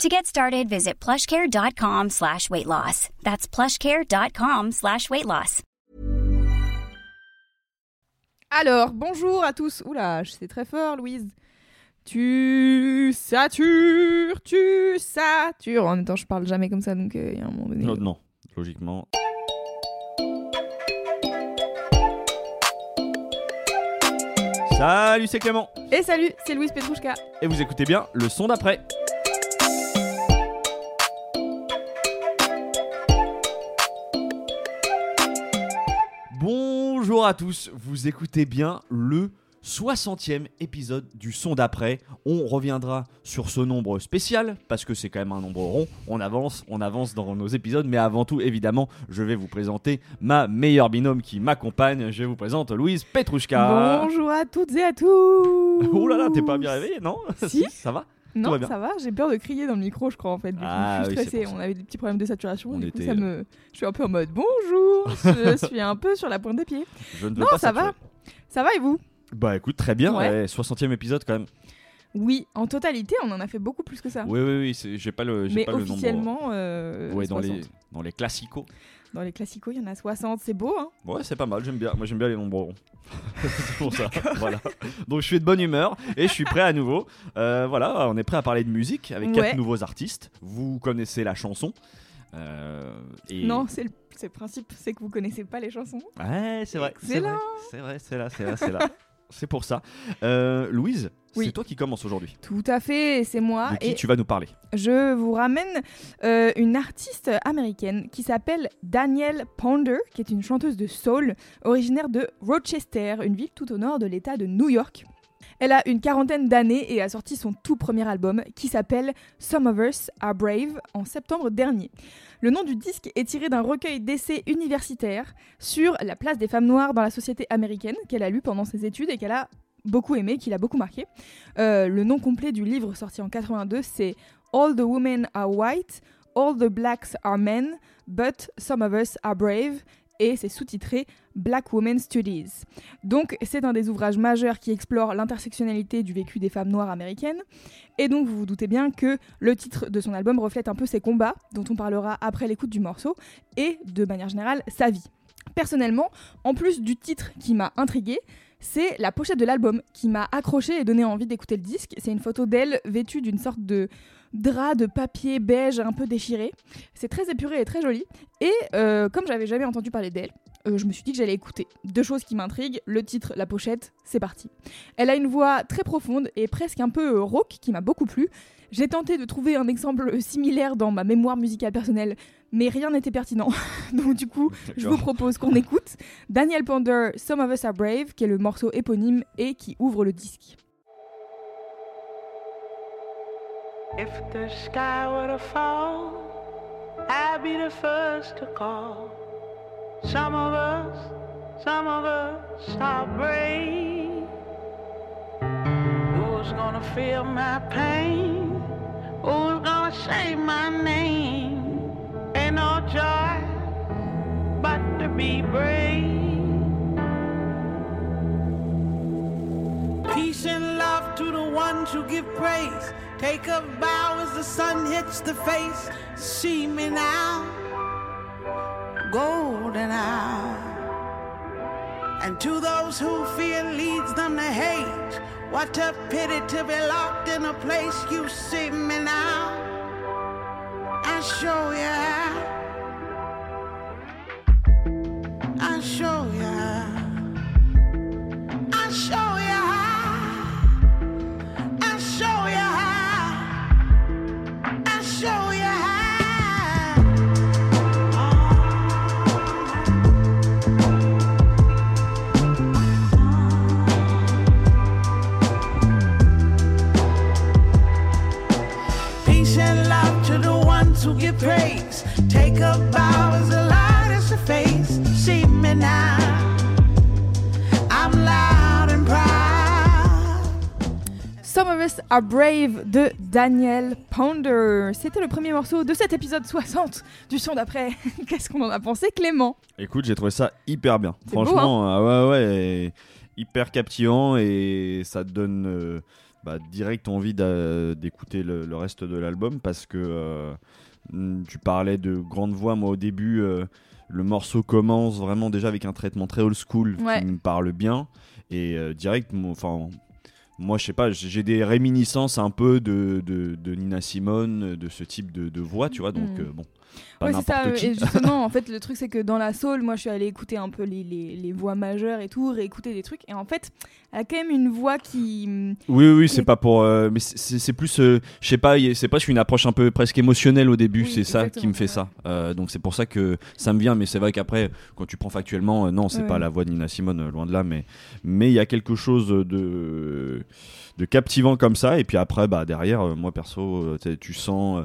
To get started, visit plushcare.com slash weight loss. That's plushcare.com slash weight loss. Alors, bonjour à tous. Oula, c'est très fort, Louise. Tu satures, tu satures. En même temps, je parle jamais comme ça, donc euh, il y a un moment donné. Non, non, logiquement. Salut, c'est Clément. Et salut, c'est Louise Petrouchka. Et vous écoutez bien le son d'après. Bonjour à tous, vous écoutez bien le 60e épisode du son d'après. On reviendra sur ce nombre spécial parce que c'est quand même un nombre rond. On avance, on avance dans nos épisodes, mais avant tout, évidemment, je vais vous présenter ma meilleure binôme qui m'accompagne. Je vous présente Louise Petrouchka. Bonjour à toutes et à tous. Oh là là, t'es pas bien réveillé, non? Si. Ça va? Non, va ça va, j'ai peur de crier dans le micro, je crois en fait. Du coup, Ah je suis oui, c'est stressée, on avait des petits problèmes de saturation. On du coup, était- ça me... Je suis un peu en mode bonjour, je suis un peu sur la pointe des pieds. Je ne veux Non, pas ça saturer. va. Ça va et vous? Bah écoute, très bien. Ouais. ouais, 60e épisode quand même. Oui, en totalité, on en a fait beaucoup plus que ça. Oui, oui, oui. J'ai pas le, j'ai Mais pas le nombre. officiellement, euh, Ouais, dans 60. les, dans les classicos. Dans les classicos, il y en a 60, c'est beau, hein Ouais, c'est pas mal, j'aime bien. Moi, j'aime bien les nombres ronds. c'est pour ça. voilà. Donc, je suis de bonne humeur et je suis prêt à nouveau. Euh, voilà, on est prêt à parler de musique avec Ouais. quatre nouveaux artistes. Vous connaissez la chanson. Euh, et... Non, c'est le, c'est le principe, c'est que vous connaissez pas les chansons. Ouais, c'est vrai. C'est vrai, c'est vrai, c'est là, c'est là, c'est là. c'est pour ça. Euh, Louise, Oui. c'est toi qui commence aujourd'hui. Tout à fait, c'est moi. De qui et tu vas nous parler je vous ramène euh, une artiste américaine qui s'appelle Danielle Ponder, qui est une chanteuse de soul originaire de Rochester, une ville tout au nord de l'État de New York. Elle a une quarantaine d'années et a sorti son tout premier album qui s'appelle Some of Us Are Brave en septembre dernier. Le nom du disque est tiré d'un recueil d'essais universitaires sur la place des femmes noires dans la société américaine qu'elle a lu pendant ses études et qu'elle a beaucoup aimé, qui l'a beaucoup marqué. Euh, le nom complet du livre sorti en 82, c'est All the women are white, all the blacks are men, but some of us are brave. Et c'est sous-titré Black Women Studies. Donc, c'est un des ouvrages majeurs qui explore l'intersectionnalité du vécu des femmes noires américaines. Et donc, vous vous doutez bien que le titre de son album reflète un peu ses combats, dont on parlera après l'écoute du morceau, et de manière générale, sa vie. Personnellement, en plus du titre qui m'a intriguée, c'est la pochette de l'album qui m'a accroché et donné envie d'écouter le disque. C'est une photo d'elle vêtue d'une sorte de drap de papier beige un peu déchiré. C'est très épuré et très joli. Et euh, comme j'avais jamais entendu parler d'elle, euh, je me suis dit que j'allais écouter. Deux choses qui m'intriguent, le titre, la pochette, c'est parti. Elle a une voix très profonde et presque un peu euh, rauque qui m'a beaucoup plu. J'ai tenté de trouver un exemple similaire dans ma mémoire musicale personnelle, mais rien n'était pertinent. Donc du coup, je vous propose qu'on écoute Daniel Ponder, Some of Us Are Brave, qui est le morceau éponyme et qui ouvre le disque. If the sky were to fall, I'd be the first to call. Some of us, some of us are brave. Who's gonna feel my pain? Who's gonna say my name? Ain't no joy but to be brave. Peace and love to the ones who give praise. Take a bow as the sun hits the face. See me now, golden hour. And to those who fear leads them to hate. What a pity to be locked in a place. You see me now, I show you how. Are Brave de Daniel Pounder. C'était le premier morceau de cet épisode 60 du son d'après. Qu'est-ce qu'on en a pensé, Clément? Écoute, j'ai trouvé ça hyper bien. Beau, Franchement, ah ouais, ouais, hyper captivant et ça te donne euh, bah, direct envie d'écouter le, le reste de l'album parce que euh, mm, tu parlais de grande voix. Moi, au début, euh, le morceau commence vraiment déjà avec un traitement très old school Ouais. qui me parle bien et direct, enfin. Moi, je sais pas, j'ai des réminiscences un peu de, de, de Nina Simone, de ce type de, de voix, tu vois. Donc, Mm. euh, bon, Ouais, c'est ça. qui. Et justement, en fait, le truc, c'est que dans la soul, moi, je suis allée écouter un peu les, les, les voix majeures et tout, réécouter des trucs. Et en fait, elle a quand même une voix qui. Oui, oui, c'est pas pour. euh, mais c'est- plus. euh, je sais pas, c'est presque une approche un peu presque émotionnelle au début. Oui, c'est ça qui me fait ouais. ça. Euh, donc c'est pour ça que ça me vient. Mais c'est vrai qu'après, quand tu prends factuellement, non, c'est Ouais. pas la voix de Nina Simone, loin de là. Mais mais il y a quelque chose de de captivant comme ça. Et puis après, bah derrière, euh, moi perso, euh, tu sens. euh,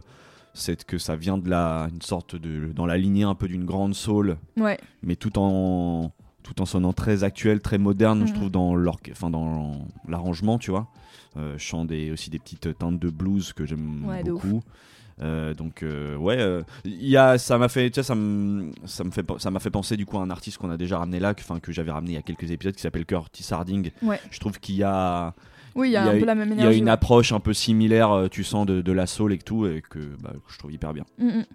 c'est que ça vient de la une sorte de dans la lignée un peu d'une grande soul Ouais. mais tout en tout en sonnant très actuel, très moderne, je Mhm. trouve dans enfin dans l'arrangement, tu vois. Euh, je chante des, aussi des petites teintes de blues que j'aime Ouais, beaucoup. Euh, donc euh, ouais, euh, il y a, ça m'a fait, ça me, ça me fait, ça m'a fait penser du coup à un artiste qu'on a déjà ramené là, que, enfin que j'avais ramené il y a quelques épisodes, qui s'appelle Curtis Harding. Ouais. Je trouve qu'il y a, Oui, il y a Il y a un eu- peu la même il y a énergie. une ouais. approche un peu similaire, euh, tu sens de, de la soul et tout, et que, bah, que je trouve hyper bien. Mm, mm.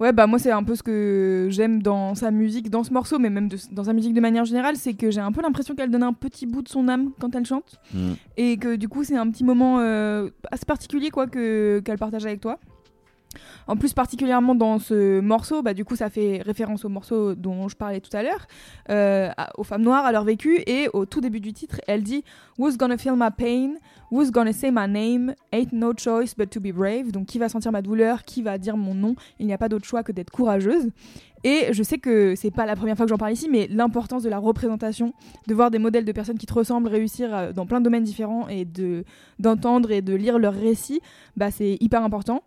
Ouais, bah moi c'est un peu ce que j'aime dans sa musique, dans ce morceau, mais même de- dans sa musique de manière générale, c'est que j'ai un peu l'impression qu'elle donne un petit bout de son âme quand elle chante, Mm. et que du coup c'est un petit moment euh, assez particulier quoi que qu'elle partage avec toi. En plus particulièrement dans ce morceau, bah du coup ça fait référence au morceau dont je parlais tout à l'heure, euh, aux femmes noires, à leur vécu, et au tout début du titre, elle dit Who's gonna feel my pain? Who's gonna say my name? Ain't no choice but to be brave. Donc qui va sentir ma douleur? Qui va dire mon nom? Il n'y a pas d'autre choix que d'être courageuse. Et je sais que c'est pas la première fois que j'en parle ici, mais l'importance de la représentation, de voir des modèles de personnes qui te ressemblent réussir euh, dans plein de domaines différents et de d'entendre et de lire leurs récits, bah c'est hyper important.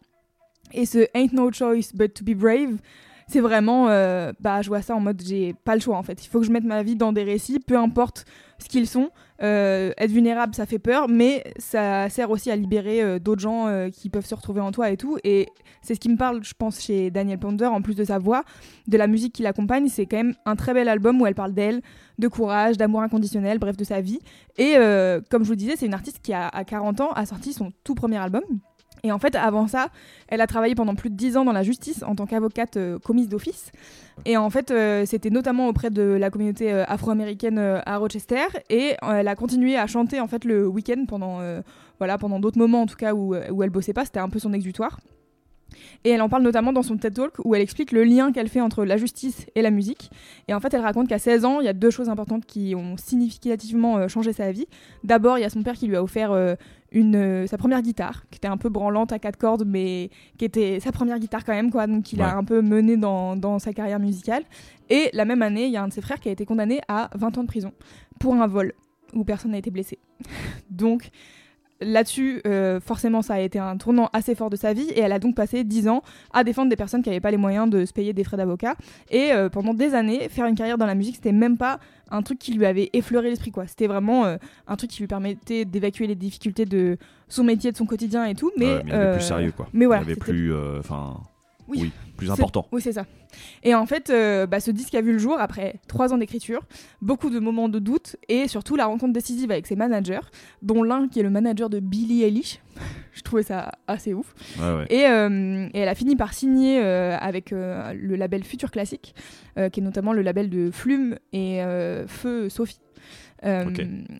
Et ce Ain't no choice but to be brave, c'est vraiment, euh, bah je vois ça en mode j'ai pas le choix en fait. Il faut que je mette ma vie dans des récits, peu importe ce qu'ils sont. Euh, être vulnérable, ça fait peur, mais ça sert aussi à libérer euh, d'autres gens qui peuvent se retrouver en toi et tout. Et c'est ce qui me parle, je pense, chez Daniel Ponder, en plus de sa voix, de la musique qui l'accompagne. C'est quand même un très bel album où elle parle d'elle, de courage, d'amour inconditionnel, bref, de sa vie. Et comme je vous disais, c'est une artiste qui, à 40 ans, a sorti son tout premier album. Et en fait, avant ça, elle a travaillé pendant plus de 10 ans dans la justice en tant qu'avocate euh, commise d'office. Et en fait, euh, c'était notamment auprès de la communauté euh, afro-américaine euh, à Rochester. Et elle a continué à chanter en fait le week-end pendant, voilà, pendant d'autres moments en tout cas où, où elle bossait pas. C'était un peu son exutoire. Et elle en parle notamment dans son TED Talk où elle explique le lien qu'elle fait entre la justice et la musique. Et en fait, elle raconte qu'à 16 ans, il y a deux choses importantes qui ont significativement changé sa vie. D'abord, il y a son père qui lui a offert une, euh, sa première guitare, qui était un peu branlante à quatre cordes, mais qui était sa première guitare quand même, quoi. Donc, il Ouais. a un peu mené dans, dans sa carrière musicale. Et la même année, il y a un de ses frères qui a été condamné à 20 ans de prison pour un vol où personne n'a été blessé. Donc, là-dessus, euh, forcément, ça a été un tournant assez fort de sa vie et elle a donc passé 10 ans à défendre des personnes qui n'avaient pas les moyens de se payer des frais d'avocat. Et euh, pendant des années, faire une carrière dans la musique, c'était même pas un truc qui lui avait effleuré l'esprit, quoi. C'était vraiment euh, un truc qui lui permettait d'évacuer les difficultés de son métier, de son quotidien et tout. Mais, Ouais, mais il y avait euh, plus sérieux quoi. mais voilà, il y avait plus, euh, enfin, Oui. oui. plus important. Oui, c'est ça. Et en fait, euh, bah, ce disque a vu le jour après trois ans d'écriture, beaucoup de moments de doute et surtout la rencontre décisive avec ses managers, dont l'un qui est le manager de Billie Eilish. Je trouvais ça assez ouf. Ouais, ouais. Et, euh, et elle a fini par signer euh, avec le label Future Classic, euh, qui est notamment le label de Flume et Feu Sophie. Euh.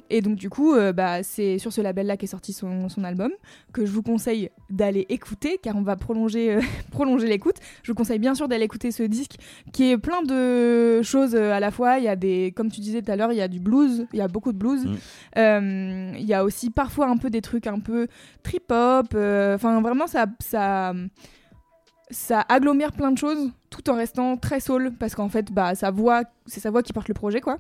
Et donc du coup, euh, bah, c'est sur ce label-là qu'est sorti son, son album, que je vous conseille d'aller écouter, car on va prolonger, euh, prolonger l'écoute. Je vous conseille bien sûr d'aller écouter ce disque, qui est plein de choses à la fois. Il y a des, comme tu disais tout à l'heure, il y a du blues, il y a beaucoup de blues. Mm. Il y a aussi parfois un peu des trucs un peu trip-hop. Enfin, vraiment, ça, ça, ça agglomère plein de choses, tout en restant très soul parce qu'en fait, bah, sa voix, c'est sa voix qui porte le projet, quoi.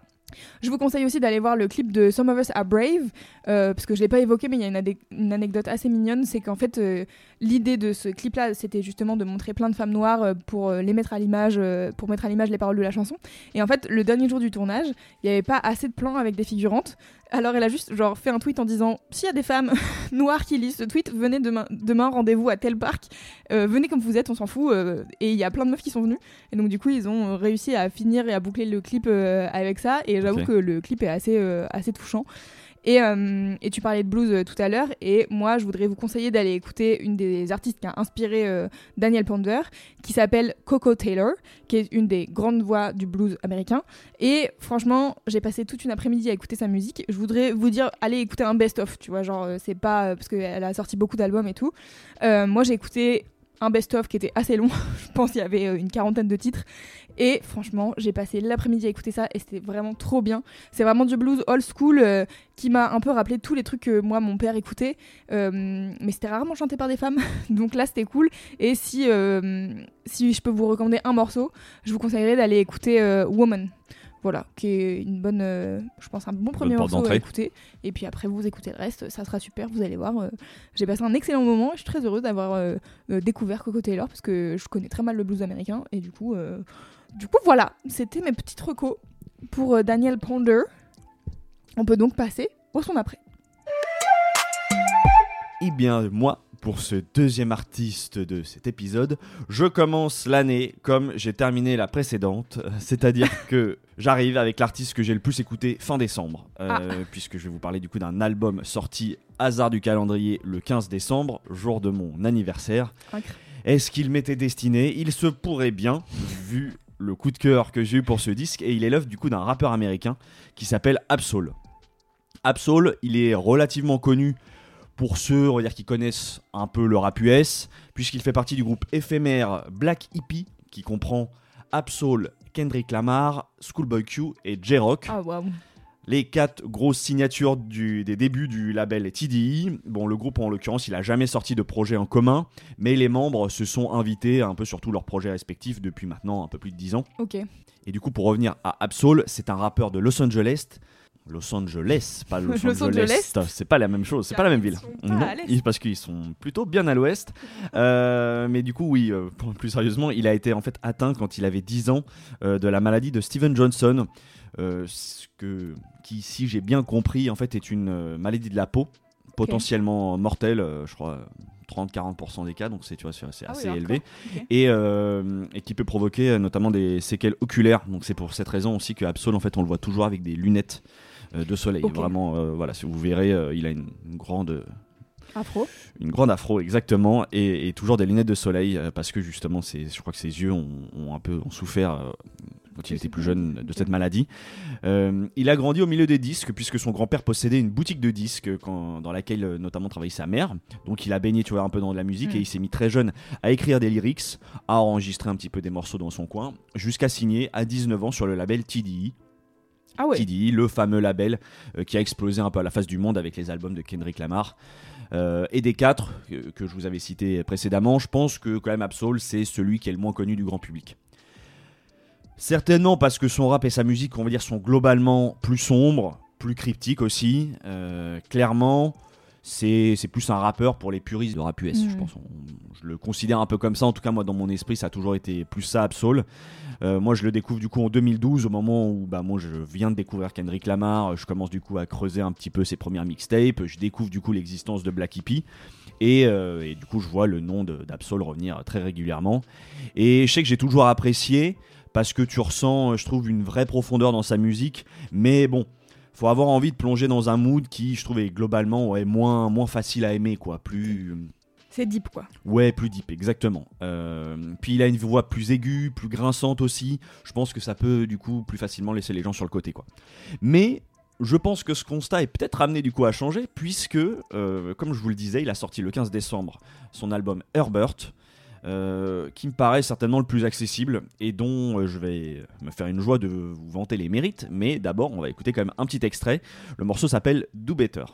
Je vous conseille aussi d'aller voir le clip de Some of Us Are Brave, euh, parce que je ne l'ai pas évoqué, mais il y a une, anecdote assez mignonne, c'est qu'en fait, euh, l'idée de ce clip-là, c'était justement de montrer plein de femmes noires euh, pour les mettre à l'image, pour mettre à l'image les paroles de la chanson. Et en fait, le dernier jour du tournage, il n'y avait pas assez de plans avec des figurantes. Alors elle a juste genre fait un tweet en disant s'il y a des femmes noires qui lisent ce tweet, venez demain, demain rendez-vous à tel parc, venez comme vous êtes, on s'en fout. et il y a plein de meufs qui sont venues. Et donc du coup ils ont réussi à finir et à boucler le clip avec ça. Et j'avoue Ok. que le clip est assez euh, assez touchant. Et, euh, et tu parlais de blues euh, tout à l'heure, et moi je voudrais vous conseiller d'aller écouter une des artistes qui a inspiré euh, Daniel Ponder, qui s'appelle Coco Taylor, qui est une des grandes voix du blues américain. Et franchement, j'ai passé toute une après-midi à écouter sa musique. Je voudrais vous dire, allez écouter un best-of, tu vois, genre c'est pas parce qu'elle a sorti beaucoup d'albums et tout. Moi j'ai écouté best-of qui était assez long, je pense qu'il y avait euh, une quarantaine de titres. Et franchement, j'ai passé l'après-midi à écouter ça et c'était vraiment trop bien. C'est vraiment du blues old school euh, qui m'a un peu rappelé tous les trucs que moi, mon père écoutait. Euh, mais c'était rarement chanté par des femmes. Donc là, c'était cool. Et si, si je peux vous recommander un morceau, je vous conseillerais d'aller écouter Woman. Voilà, qui est une bonne, euh, je pense, un bon premier morceau à écouter. Et puis après, vous écoutez le reste, ça sera super, vous allez voir. euh, J'ai passé un excellent moment et je suis très heureuse d'avoir euh, découvert Coco Taylor parce que je connais très mal le blues américain. Et du coup, euh, du coup voilà, c'était mes petites recos pour Daniel Ponder. On peut donc passer au son après. Eh bien, moi, pour ce deuxième artiste de cet épisode, je commence l'année comme j'ai terminé la précédente, euh, c'est-à-dire que j'arrive avec l'artiste que j'ai le plus écouté fin décembre, euh, puisque je vais vous parler du coup d'un album sorti hasard du calendrier le 15 décembre, jour de mon anniversaire. Est-ce qu'il m'était destiné? Il se pourrait bien, vu le coup de cœur que j'ai eu pour ce disque, et il est l'œuvre du coup d'un rappeur américain qui s'appelle Absol. Absol, il est relativement connu pour ceux on va dire, qui connaissent un peu le rap US, puisqu'il fait partie du groupe éphémère Black Hippie, qui comprend Absol, Kendrick Lamar, Schoolboy Q et J-Rock. Ah. Les quatre grosses signatures du- des débuts du label TDI. Bon, le groupe en l'occurrence, il a jamais sorti de projet en commun, mais les membres se sont invités un peu sur tous leurs projets respectifs depuis maintenant un peu plus de 10 ans. Ok. Et du coup, pour revenir à Absol, c'est un rappeur de Los Angeles. Los Angeles, pas Los, Los Angeles. C'est pas la même chose, c'est pas la même ville. Non, parce qu'ils sont plutôt bien à l'ouest. Euh, mais du coup, oui, euh, plus sérieusement, il a été en fait atteint quand il avait 10 ans euh, de la maladie de Steven Johnson, ce que, qui, si j'ai bien compris, en fait, est une maladie de la peau, potentiellement mortelle, je crois. 30-40% des cas, donc c'est c'est Ah oui, assez élevé, et, euh, et qui peut provoquer notamment des séquelles oculaires. Donc c'est pour cette raison aussi que Absol, en fait, on le voit toujours avec des lunettes de soleil. Vraiment, euh, voilà, si vous verrez, euh, il a une, une grande, Afro. une grande afro exactement, et, et toujours des lunettes de soleil euh, parce que justement, c'est, je crois que ses yeux ont, ont un peu ont souffert. euh, quand il était plus jeune de cette maladie. Euh, il a grandi au milieu des disques puisque son grand-père possédait une boutique de disques quand- dans laquelle euh, notamment travaillait sa mère. Donc il a baigné tu vois, un peu dans la musique et il s'est mis très jeune à écrire des lyrics, à enregistrer un petit peu des morceaux dans son coin, jusqu'à signer à 19 ans sur le label TDI. Ah ouais. Le fameux label euh, qui a explosé un peu à la face du monde avec les albums de Kendrick Lamar. Euh, et des quatre que, que je vous avais cités précédemment, je pense que quand même Absol, c'est celui qui est le moins connu du grand public. Certainement parce que son rap et sa musique, on va dire, sont globalement plus sombres, plus cryptiques aussi. Euh, clairement, c'est plus un rappeur pour les puristes de rap US, je Mhm. pense. On- je le considère un peu comme ça. En tout cas, moi, dans mon esprit, ça a toujours été plus ça, Absol. Euh, moi, je le découvre du coup en 2012, au moment où bah, moi, je viens de découvrir Kendrick Lamar. Je commence du coup à creuser un petit peu ses premières mixtapes. Je découvre du coup l'existence de Black Hippie. Et, euh, et du coup, je vois le nom d'Absol revenir très régulièrement. Et je sais que j'ai toujours apprécié parce que tu ressens, je trouve, une vraie profondeur dans sa musique. Mais bon, faut avoir envie de plonger dans un mood qui, je trouvais globalement, ouais, moins, moins facile à aimer, quoi. Plus. C'est deep quoi. Ouais, plus deep, exactement. Euh, puis il a une voix plus aiguë, plus grinçante aussi. Je pense que ça peut du coup plus facilement laisser les gens sur le côté, quoi. Mais je pense que ce constat est peut-être amené du coup à changer, puisque, euh, comme je vous le disais, il a sorti le 15 décembre son album Herbert. Euh, qui me paraît certainement le plus accessible et dont euh, je vais me faire une joie de vous vanter les mérites. Mais d'abord, on va écouter quand même un petit extrait. Le morceau s'appelle Do Better.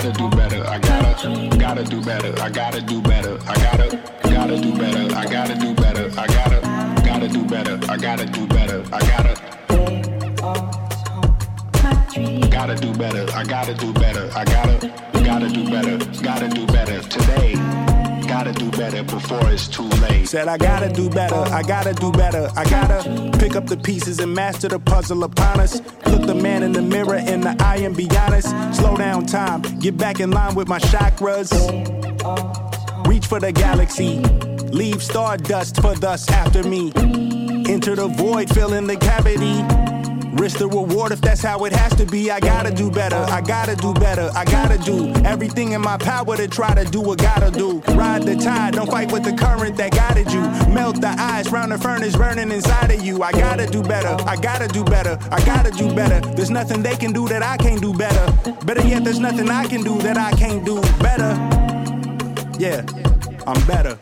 Gotta do better. I gotta, gotta do better. I gotta do better. I gotta, gotta do better. I gotta do better. I gotta, gotta do better. I gotta do better. I gotta, gotta do better. I gotta do better. I gotta, gotta do better. Gotta do better today. Gotta do better before it's too late. Said I gotta do better, I gotta do better, I gotta pick up the pieces and master the puzzle upon us. The man in the mirror in the eye and be honest. Slow down time, get back in line with my chakras. Reach for the galaxy, leave stardust for thus after me. Enter the void, fill in the cavity. Risk the reward if that's how it has to be. I gotta do better, I gotta do better, I gotta do everything in my power to try to do what gotta do. Ride the tide, don't fight with the current that guided you. Melt the ice round the furnace burning inside of you. I gotta do better, I gotta do better, I gotta do better. There's nothing they can do that I can't do better. Better yet, there's nothing I can do that I can't do better. Yeah, I'm better.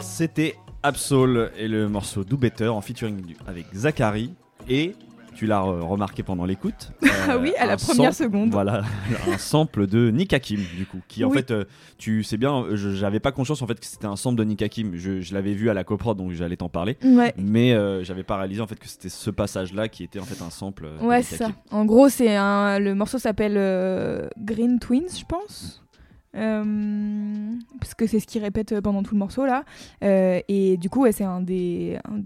C'était Absol et le morceau Do Better en featuring avec Zachary et tu l'as re- remarqué pendant l'écoute. Ah oui, à la un première sample- seconde. Voilà, un sample de Nick Hakim du coup, qui en Oui. fait, euh, tu sais bien, euh, je- j'avais pas conscience en fait que c'était un sample de Nick Hakim. Je, je l'avais vu à la coprod donc j'allais t'en parler, Ouais. mais euh, j'avais pas réalisé en fait que c'était ce passage-là qui était en fait un sample. euh, Ouais, c'est ça. En gros, c'est un. Le morceau s'appelle euh, Green Twins, je pense. Euh, parce que c'est ce qu'il répète pendant tout le morceau là. Euh, et du coup, ouais, c'est un des. un-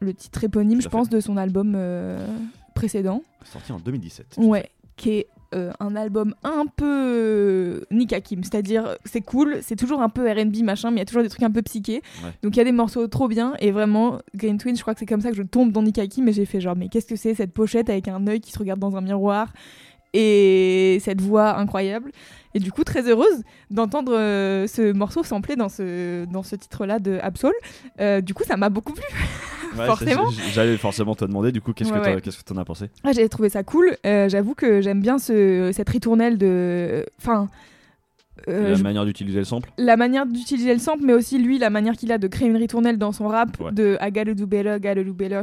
le titre éponyme, je fait. pense, de son album euh, précédent. Sorti en 2017. Ouais, qui est euh, un album un peu euh, Nick Hakim, c'est-à-dire c'est cool, c'est toujours un peu R&B machin, mais il y a toujours des trucs un peu psychés. Ouais. Donc il y a des morceaux trop bien et vraiment Green Twin, je crois que c'est comme ça que je tombe dans Nick Hakim et j'ai fait genre mais qu'est-ce que c'est cette pochette avec un œil qui se regarde dans un miroir et cette voix incroyable. Et du coup très heureuse d'entendre euh, ce morceau samplé dans ce dans ce titre-là de Absol. Euh, du coup ça m'a beaucoup plu. Ouais, forcément. J'allais forcément te demander du coup qu'est-ce Ouais, que ouais. qu'est-ce que t'en as pensé? Ah, j'ai trouvé ça cool. Euh, J'avoue que j'aime bien ce, cette ritournelle de. Enfin. euh, La je- manière d'utiliser le sample? La manière d'utiliser le sample, mais aussi lui, la manière qu'il a de créer une ritournelle dans son rap, Ouais. de do better.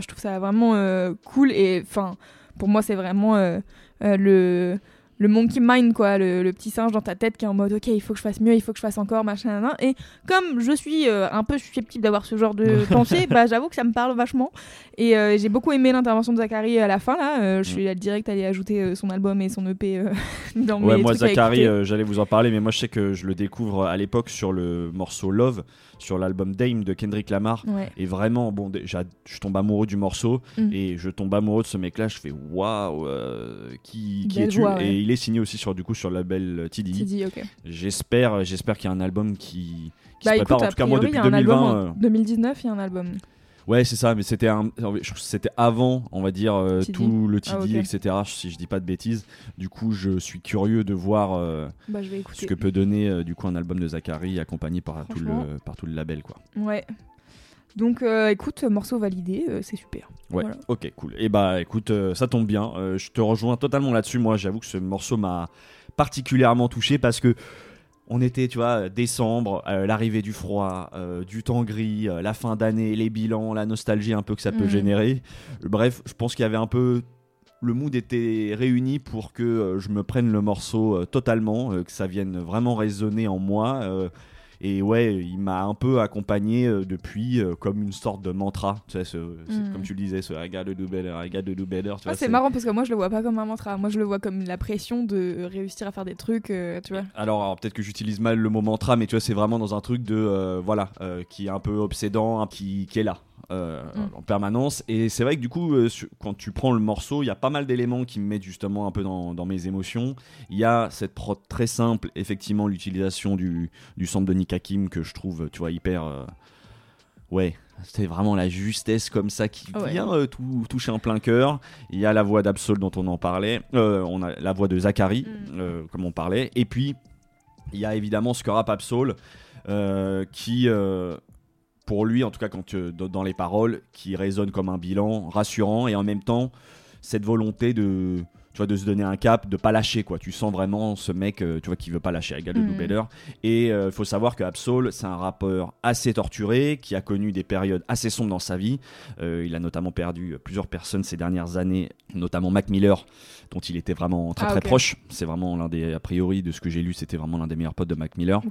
Je trouve ça vraiment euh, cool. Et enfin, pour moi, c'est vraiment euh, euh, le. Le monkey mind, quoi, le, le petit singe dans ta tête qui est en mode ok, il faut que je fasse mieux, il faut que je fasse encore, machin, nan, nan. Et comme je suis euh, un peu susceptible d'avoir ce genre de pensée, bah j'avoue que ça me parle vachement. Et euh, j'ai beaucoup aimé l'intervention de Zachary à la fin, là. Euh, je suis direct allée ajouter son album et son EP dans Ouais, mes moi trucs Zachary, j'allais vous en parler, mais moi je sais que je le découvre à l'époque sur le morceau Love, sur l'album Dame de Kendrick Lamar. Ouais. Et vraiment, bon, je tombe amoureux du morceau Mm. et je tombe amoureux de ce mec-là. Je fais waouh, euh, qui, qui es-tu? ouais. Et il est signé aussi sur du coup sur le label euh, TDI. Tu dis, ok. J'espère, j'espère qu'il y a un album qui, qui Bah se écoute, prépare. En tout cas, moi depuis il y a un 2020. album euh, en 2019, il y a un album. Ouais, c'est ça, mais c'était un, avant, on va dire, euh, TD. tout le TD, Ah, ok. etc. Si je dis pas de bêtises. Du coup, je suis curieux de voir euh, Bah je vais écouter. ce que peut donner euh, du coup un album de Zachary accompagné par tout, le, par tout le label, quoi. Ouais. Donc écoute, morceau validé, c'est super. Ouais, Voilà. ok, cool. Et bah écoute, ça tombe bien. Je te rejoins totalement là-dessus. Moi, j'avoue que ce morceau m'a particulièrement touché parce que on était, tu vois, décembre, euh, l'arrivée du froid, euh, du temps gris, euh, la fin d'année, les bilans, la nostalgie un peu que ça peut Mhm. générer. Bref, je pense qu'il y avait un peu. Le mood était réuni pour que je me prenne le morceau totalement, que ça vienne vraiment résonner en moi. Et ouais, il m'a un peu accompagné euh, depuis euh, comme une sorte de mantra. Tu sais, ce- Mhm. comme tu le disais, ce gotta do better, gotta do better. Ah, c'est marrant parce que moi je le vois pas comme un mantra, moi je le vois comme la pression de réussir à faire des trucs, euh, tu vois. Alors, alors, peut-être que j'utilise mal le mot mantra, mais tu vois, c'est vraiment dans un truc de euh, voilà, qui est un peu obsédant, qui, qui est là. Euh, Mm. en permanence et c'est vrai que du coup euh, quand tu prends le morceau il y a pas mal d'éléments qui me mettent justement un peu dans, dans mes émotions il y a cette prod très simple effectivement l'utilisation du, du sample de Nick Hakim que je trouve tu vois hyper euh, ouais c'est vraiment la justesse comme ça qui Ouais. vient tout- toucher en plein cœur il y a la voix d'Absol dont on en parlait on a la voix de Zachary Mm. comme on parlait et puis il y a évidemment ce que rap Absol euh, qui, euh, pour lui, en tout cas quand tu- dans les paroles, qui résonne comme un bilan rassurant et en même temps cette volonté de, tu vois, de se donner un cap, de pas lâcher, quoi. Tu sens vraiment ce mec, euh, tu vois, qui veut pas lâcher, égal de. Do Better. Et il faut savoir que Absol, c'est un rappeur assez torturé, qui a connu des périodes assez sombres dans sa vie. Euh, il a notamment perdu plusieurs personnes ces dernières années, notamment Mac Miller, dont il était vraiment très Ah, très proche. C'est vraiment l'un des, a priori, de ce que j'ai lu, c'était vraiment l'un des meilleurs potes de Mac Miller.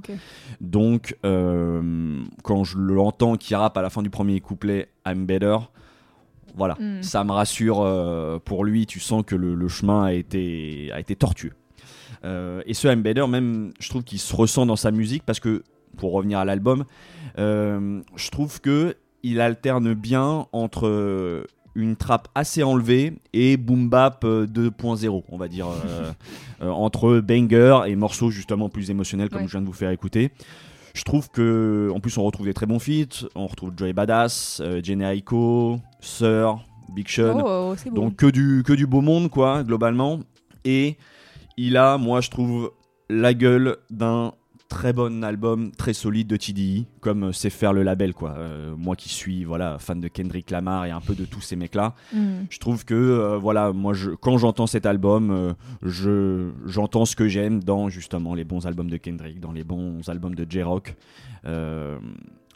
Donc, euh, quand je l'entends qui rappe à la fin du premier couplet I'm better, voilà, Mm. ça me rassure euh, pour lui. Tu sens que le, le chemin a été, a été tortueux. Euh, et ce I'm better, même, je trouve qu'il se ressent dans sa musique parce que, pour revenir à l'album, euh, je trouve que il alterne bien entre une trappe assez enlevée et boom bap euh, 2.0, on va dire, entre banger et morceaux justement plus émotionnels comme Ouais. je viens de vous faire écouter. Je trouve que, en plus, on retrouve des très bons feats. On retrouve Joey Badass, euh, Jenny Aiko, Sir, Big Sean. Oh, beau. Donc que du, que du beau monde, quoi, globalement. Et il a, moi, je trouve, la gueule d'un très bon album, très solide de TDI, comme c'est faire le label, quoi. Euh, moi qui suis, voilà, fan de Kendrick Lamar et un peu de tous ces mecs-là, Mm. je trouve que, euh, voilà, moi, je, quand j'entends cet album, euh, je, j'entends ce que j'aime dans, justement, les bons albums de Kendrick, dans les bons albums de J-Rock. Euh,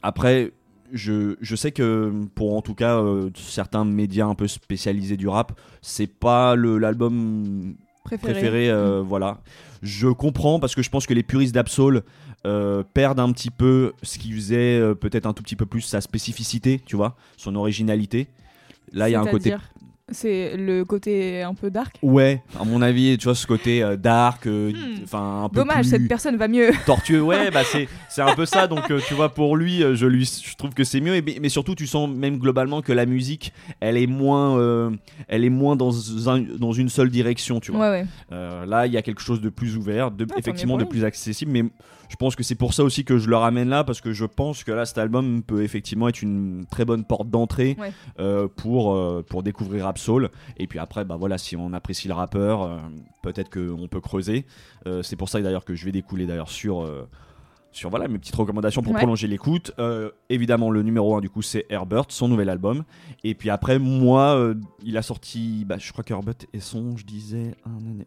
après, je, je sais que pour en tout cas euh, certains médias un peu spécialisés du rap, c'est pas l'album Préféré. préféré. euh, Voilà, je comprends parce que je pense que les puristes d'Absol euh, perdent un petit peu ce qui faisait euh, peut-être un tout petit peu plus sa spécificité, tu vois, son originalité. Là, il y a un côté C'est le côté un peu dark. Ouais, à mon avis, tu vois, ce côté euh, dark, euh, Hmm. enfin Dommage, plus cette personne va mieux. tortueux. Ouais, bah c'est un peu ça. Donc euh, tu vois, pour lui, je lui, je trouve que c'est mieux. Et, mais surtout, tu sens même globalement que la musique, elle est moins, elle est moins dans un- dans une seule direction, tu vois. Ouais, ouais. Là, il y a quelque chose de plus ouvert, de, Ah, effectivement de plus accessible, mais je pense que c'est pour ça aussi que je le ramène là, parce que je pense que là, cet album peut effectivement être une très bonne porte d'entrée Ouais. pour, pour découvrir Rap Soul. Et puis après, bah voilà, si on apprécie le rappeur, euh, peut-être qu'on peut creuser. Euh, c'est pour ça d'ailleurs que je vais découler d'ailleurs sur. euh, sur voilà mes petites recommandations pour Ouais. prolonger l'écoute. Évidemment, le numéro 1 du coup c'est Herbert, son nouvel album. Et puis après, moi, il a sorti, bah, je crois qu'Herbert est son, je disais,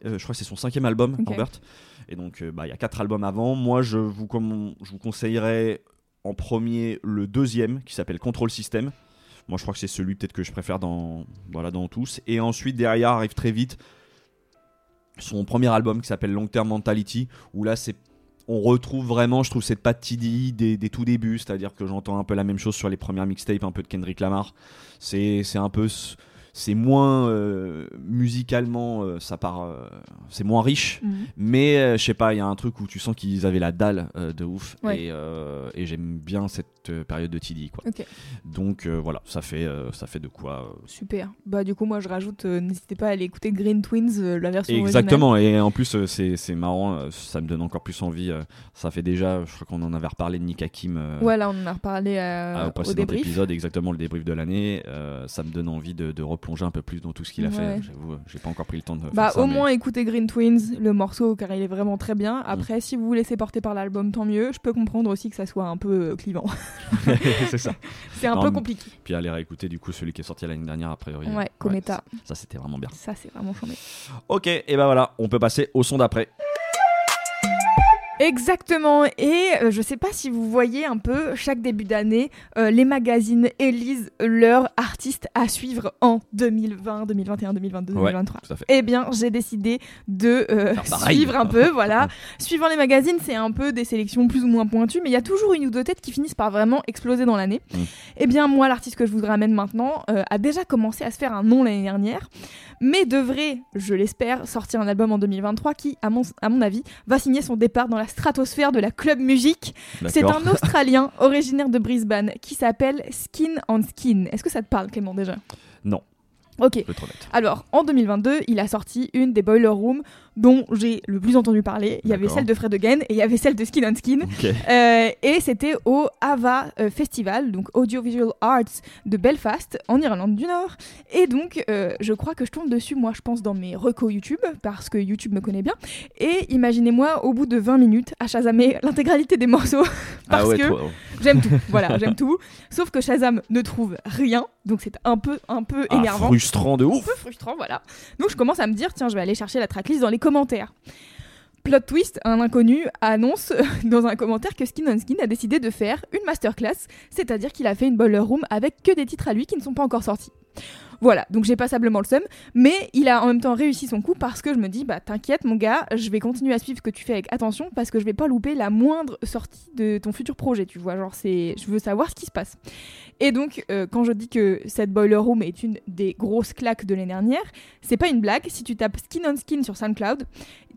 je crois que c'est son cinquième album, Ok. Herbert. Et donc, bah, il y a quatre albums avant. Moi, je vous, je vous conseillerais en premier le deuxième qui s'appelle Control System. Moi, je crois que c'est celui peut-être que je préfère dans, dans tous. Et ensuite, derrière, arrive très vite son premier album qui s'appelle Long Term Mentality, où là, c'est on retrouve vraiment, je trouve, cette patte TDI des, tout débuts, c'est-à-dire que j'entends un peu la même chose sur les premières mixtapes, un peu de Kendrick Lamar. C'est un peu. C'est moins euh, musicalement, euh, ça part. euh, c'est moins riche, Mhm. mais je sais pas, il y a un truc où tu sens qu'ils avaient la dalle de ouf. Ouais. Et, et j'aime bien cette période de TDI, quoi. Donc voilà, ça fait, ça fait de quoi. Super. Bah du coup moi je rajoute, n'hésitez pas à aller écouter Green Twins, la version Exactement, et en plus c'est marrant, ça me donne encore plus envie. ça fait déjà, je crois qu'on en avait reparlé de Nick Hakim euh, originale. Ouais là on en a reparlé euh, à- au au précédent débrief. épisode, exactement le débrief de l'année. ça me donne envie de, de replonger un peu plus dans tout ce qu'il a Ouais. fait. J'avoue, j'ai pas encore pris le temps de Bah faire ça. au mais- moins écoutez Green Twins, le morceau car il est vraiment très bien. Après si vous vous laissez porter par l'album tant mieux. Je peux comprendre aussi que ça soit un peu euh, clivant. c'est ça. C'est un Non, peu mais- compliqué. Puis aller réécouter du coup celui qui est sorti l'année dernière a priori. Ouais, Cometa. ça, ça, c'était vraiment bien. Ça c'est vraiment chambé. Ok, et ben voilà, on peut passer au son d'après. Exactement, et euh, je sais pas si vous voyez un peu, chaque début d'année, euh, les magazines élisent leurs artistes à suivre en 2020, 2021, 2022, Ouais. 2023. Tout à fait. Eh bien, j'ai décidé de euh, suivre un peu, voilà. Suivant les magazines, c'est un peu des sélections plus ou moins pointues, mais il y a toujours une ou deux têtes qui finissent par vraiment exploser dans l'année. Mm. Eh bien, moi, l'artiste que je vous ramène maintenant a déjà commencé à se faire un nom l'année dernière, mais devrait, je l'espère, sortir un album en 2023 qui, à mon, à mon avis, va signer son départ dans la stratosphère de la club musique. C'est un Australien originaire de Brisbane qui s'appelle Skin on Skin. Est-ce que ça te parle, Clément, déjà? Non. Ok. Alors, en 2022, il a sorti une des Boiler Room. Dont j'ai le plus entendu parler. Il y avait celle de Fred Again et il y avait celle de Skin on Skin. Euh, et c'était au AVA euh, Festival, donc Audiovisual Arts de Belfast, en Irlande du Nord. Et donc, euh, je crois que je tombe dessus, moi, je pense, dans mes recos YouTube, parce que YouTube me connaît bien. Et imaginez-moi, au bout de 20 minutes, à Shazamer l'intégralité des morceaux, parce ah ouais, que trop- j'aime tout. Voilà, j'aime tout. Sauf que Shazam ne trouve rien, donc c'est un peu, un peu Ah, énervant frustrant de un ouf. peu frustrant, voilà. Donc je commence à me dire, tiens, je vais aller chercher la tracklist dans les commentaires. Plot twist, un inconnu annonce dans un commentaire que Skin on Skin a décidé de faire une masterclass, c'est-à-dire qu'il a fait une boiler room avec que des titres à lui qui ne sont pas encore sortis. Voilà, donc j'ai passablement le seum, mais il a en même temps réussi son coup parce que je me dis, bah t'inquiète mon gars, je vais continuer à suivre ce que tu fais avec attention parce que je vais pas louper la moindre sortie de ton futur projet, tu vois, genre c'est, je veux savoir ce qui se passe. Et donc, euh, quand je dis que cette Boiler Room est une des grosses claques de l'année dernière, c'est pas une blague. Si tu tapes Skin on Skin sur SoundCloud,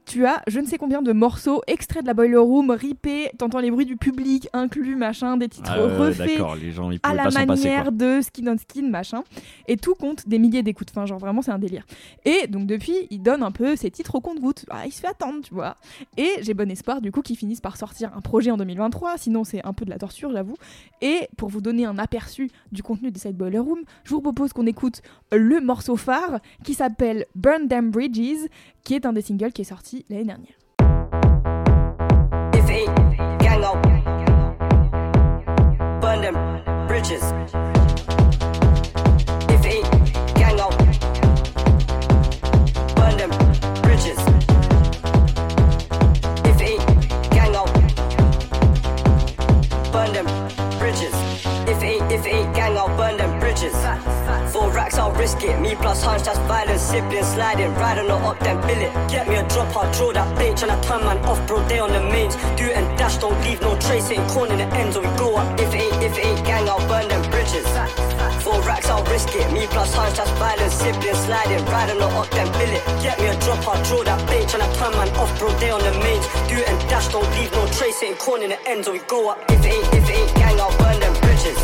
tu as je ne sais combien de morceaux extraits de la Boiler Room, ripés, t'entends les bruits du public, inclus, machin, des titres Ah refaits D'accord, les gens ils à la pas s'en passer. manière de Skin on Skin, machin. Et tout compte des milliers d'écoutes. Enfin, genre vraiment, c'est un délire. Et donc, depuis, il donne un peu ses titres au compte-gouttes. Ah, il se fait attendre, tu vois. Et j'ai bon espoir, du coup, qu'ils finissent par sortir un projet en 2023. Sinon, c'est un peu de la torture, j'avoue. Et pour vous donner un aperçu du contenu de cette Boiler Room, je vous propose qu'on écoute le morceau phare qui s'appelle Burn Them Bridges, qui est un des singles qui est sorti l'année dernière. Me plus hunch, that's violence. Siblings sliding, riding or up, then bill it. Get me a drop, I'll draw that bitch and I turn man off, bro. They on the mains. Do it and dash, don't leave no trace. Ain't corn in the ends, or we go up. If it ain't, if it ain't gang, I'll burn them bridges. Four racks, I'll risk it. Me plus hunch, that's violence. Siblings sliding, riding or up, then bill it. Get me a drop, I'll draw that bitch and I turn man off, bro. They on the mains. Do it and dash, don't leave no trace. Ain't corn in the ends, or we go up. If it ain't, if it ain't gang, I'll burn them bridges.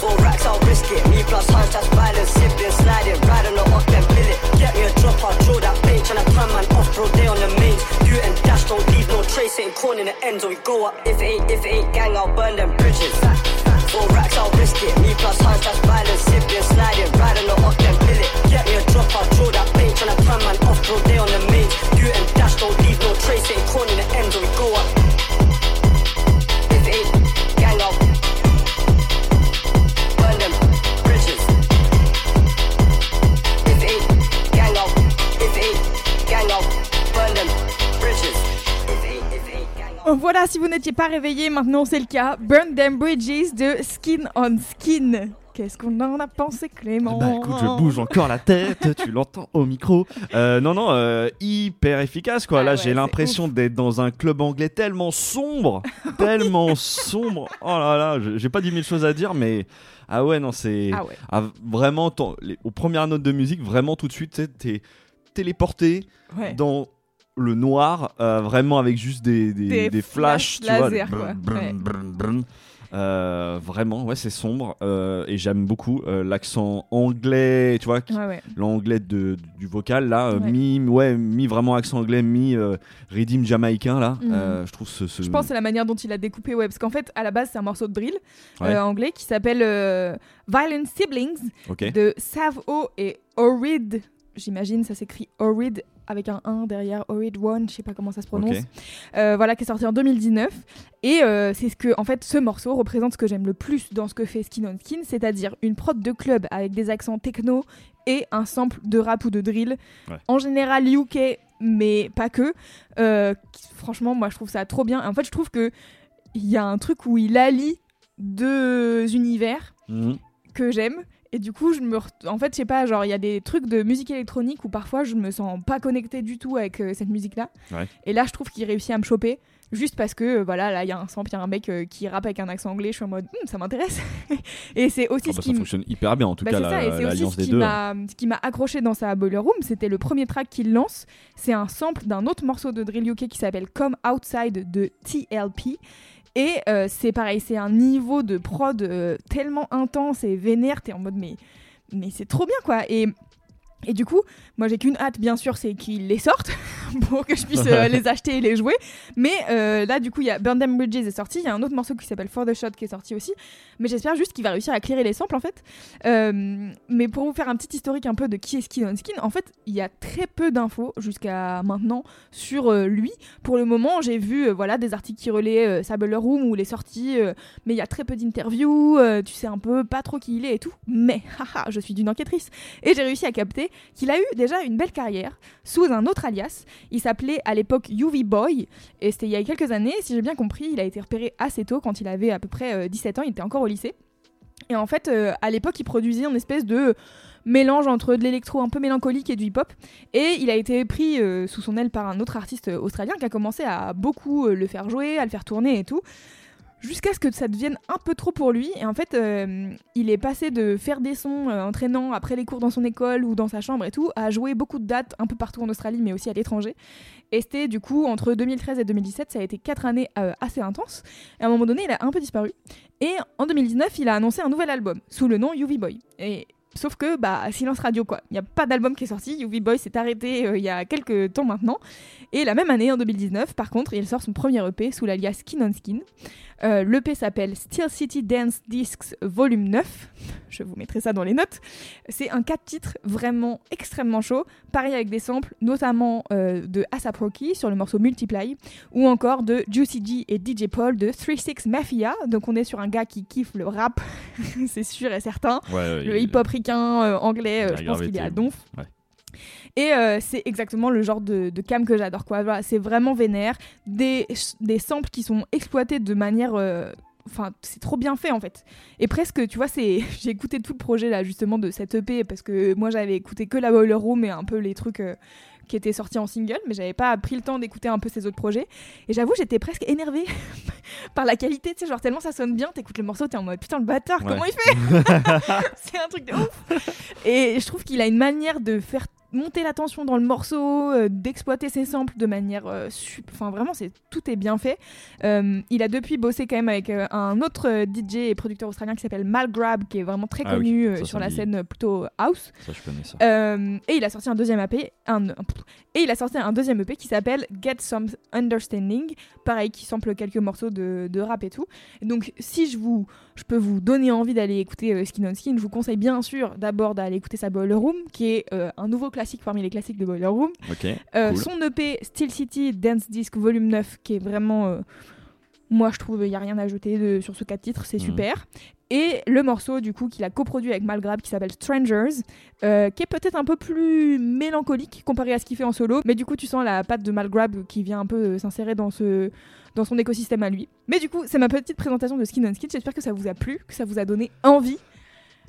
Four racks, I'll risk it. Me plus hunch, that's violence. Siblings sliding, riding or up, then bill it. Get me a drop, I'll draw that bitch and I turn man off, bro. They on the mains. You and dash, don't leave no trace. Ain't corn in the end, or we go up. If it ain't, if it ain't gang, I'll burn them bridges. Four racks, I'll risk it. Me plus hunch, that's violence. Siblings sliding, riding or up, then bill it. Get me a drop, I'll draw that bitch and I turn man off, bro. They on the mains. You and dash, don't leave no trace. Ain't corn in the end, or we go up. Voilà, si vous n'étiez pas réveillé, maintenant c'est le cas. Burn Them Bridges de Skin on Skin. Qu'est-ce qu'on en a pensé, Clément Bah écoute, je bouge encore la tête, tu l'entends au micro. Euh, non, non, euh, hyper efficace quoi. Ah Là, ouais, j'ai l'impression d'être dans un club anglais tellement sombre, tellement sombre. Oh là là, j'ai pas 10 000 choses à dire, mais ah ouais, non, c'est Ah ouais. ah, vraiment les- aux premières notes de musique, vraiment tout de suite, t'es téléporté Ouais. dans le noir, euh, vraiment avec juste des, des, Des des flashs, flashs tu vois. laser, quoi. Ouais. Euh, vraiment, ouais, c'est sombre euh, et j'aime beaucoup euh, l'accent anglais, tu vois, Ouais, ouais. l'anglais de, du vocal là, Ouais. mi, ouais, mi vraiment accent anglais, mi rythme jamaïcain là. Mhm. Je trouve ce, ce- Je pense c'est la manière dont il a découpé, ouais, parce qu'en fait, à la base, c'est un morceau de drill anglais qui s'appelle Violent Siblings ok. de Savo et Orid. J'imagine, ça s'écrit Orid avec un 1 derrière, Orid One, je sais pas comment ça se prononce. Euh, voilà, qui est sorti en 2019. Et euh, c'est ce que, en fait, ce morceau représente ce que j'aime le plus dans ce que fait Skin on Skin, c'est-à-dire une prod de club avec des accents techno et un sample de rap ou de drill. Ouais. En général UK, mais pas que. Euh, franchement, moi, je trouve ça trop bien. En fait, je trouve que il y a un truc où il allie deux univers Mhm. que j'aime. Et du coup, je me, re- en fait, je sais pas, genre, il y a des trucs de musique électronique où parfois je me sens pas connectée du tout avec euh, cette musique-là. Ouais. Et là, je trouve qu'il réussit à me choper. Juste parce que, euh, voilà, là, il y a un sample, il y a un mec euh, qui rappe avec un accent anglais, je suis en mode, Hum, ça m'intéresse. et c'est aussi Ah ce bah, qui ça fonctionne hyper bien en tout bah, cas la- l'alliance ce des qui deux. m'a ce qui m'a accroché dans sa Boiler Room, c'était le premier track qu'il lance. C'est un sample d'un autre morceau de drill UK qui s'appelle Come Outside de TLP. Et euh, c'est pareil, c'est un niveau de prod euh, tellement intense et vénère, t'es en mode mais, c'est trop bien quoi. Et, et du coup, moi j'ai qu'une hâte bien sûr, c'est qu'il les sorte. pour que je puisse euh, les acheter et les jouer. Mais euh, là, du coup, il y a Burn Them Bridges est sorti. Il y a un autre morceau qui s'appelle For the Shot qui est sorti aussi. Mais j'espère juste qu'il va réussir à clairer les samples en fait. Euh, mais pour vous faire un petit historique un peu de qui est Skin on Skin, en fait, il y a très peu d'infos jusqu'à maintenant sur lui. Pour le moment, j'ai vu voilà des articles qui relaient sa Boiler Room ou les sorties, mais il y a très peu d'interviews. tu sais un peu pas trop qui il est et tout. Mais haha, je suis d'une enquêtrice et j'ai réussi à capter qu'il a eu déjà une belle carrière sous un autre alias. Il s'appelait à l'époque UV Boy et c'était il y a quelques années. Si j'ai bien compris, il a été repéré assez tôt quand il avait à peu près euh, 17 ans. Il était encore au lycée. Et en fait, euh, à l'époque, il produisait une espèce de mélange entre de l'électro un peu mélancolique et du hip-hop. Et il a été pris euh, sous son aile par un autre artiste euh, australien qui a commencé à beaucoup euh, le faire jouer, à le faire tourner et tout. Jusqu'à ce que ça devienne un peu trop pour lui. Et en fait, euh, il est passé de faire des sons euh, entraînant après les cours dans son école ou dans sa chambre et tout, à jouer beaucoup de dates un peu partout en Australie, mais aussi à l'étranger. Et c'était du coup entre 2013 et 2017, ça a été quatre années euh, assez intenses. Et à un moment donné, il a un peu disparu. Et en 2019, il a annoncé un nouvel album sous le nom UV Boy. Et sauf que bah silence radio quoi. Il n'y a pas d'album qui est sorti. UV Boy s'est arrêté euh, il y a quelques temps maintenant. Et la même année, en 2019, par contre, il sort son premier EP sous l'alias Skin on Skin. Euh, L'EP s'appelle Steel City Dance Discs Volume 9. Je vous mettrai ça dans les notes. C'est un 4 titres vraiment extrêmement chaud. Pareil avec des samples, notamment euh, de ASAP Rocky sur le morceau Multiply, ou encore de Juicy G et DJ Paul de 3-6 Mafia. Donc on est sur un gars qui kiffe le rap, c'est sûr et certain. Ouais, Le hip-hop ricain, euh, anglais, euh, je pense qu'il est à donf. ouais. Et euh, c'est exactement le genre de, de cam que j'adore. quoi. Voilà, c'est vraiment vénère. Des, des samples qui sont exploités de manière. euh, Enfin, c'est trop bien fait en fait. Et presque, tu vois, c'est. J'ai écouté tout le projet là justement de cette EP parce que moi j'avais écouté que la Boiler Room et un peu les trucs euh, qui étaient sortis en single, mais j'avais pas pris le temps d'écouter un peu ces autres projets. Et j'avoue, j'étais presque énervée par la qualité, tu sais, genre tellement ça sonne bien, t'écoutes le morceau, t'es en mode putain le bâtard, Ouais. comment il fait? C'est un truc de ouf. Et je trouve qu'il a une manière de faire monter la tension dans le morceau, euh, d'exploiter ses samples de manière euh, Enfin, vraiment, c'est tout est bien fait. Euh, il a depuis bossé quand même avec un autre DJ et producteur australien qui s'appelle Mal Grab, qui est vraiment très Ah connu ça, sur la dit. scène plutôt house. Ça, je connais ça. Et il a sorti un deuxième EP, un, et il a sorti un deuxième EP qui s'appelle Get Some Understanding, pareil qui sample quelques morceaux de, de rap et tout. Donc si je vous, je peux vous donner envie d'aller écouter euh, Skin on Skin, je vous conseille bien sûr d'abord d'aller écouter sa Boiler Room, qui est euh, un nouveau classique parmi les classiques de Boiler Room. Euh, Cool. Son EP Steel City Dance Disc Volume 9, qui est vraiment. Moi, je trouve il n'y a rien à ajouter de- sur ce 4 titres, c'est Mhm. super. Et le morceau, du coup, qu'il a coproduit avec Malgrab, qui s'appelle Strangers, euh, qui est peut-être un peu plus mélancolique comparé à ce qu'il fait en solo. Mais du coup, tu sens la patte de Malgrab qui vient un peu euh, s'insérer dans, ce, dans son écosystème à lui. Mais du coup, c'est ma petite présentation de Skin on Skin. J'espère que ça vous a plu, que ça vous a donné envie.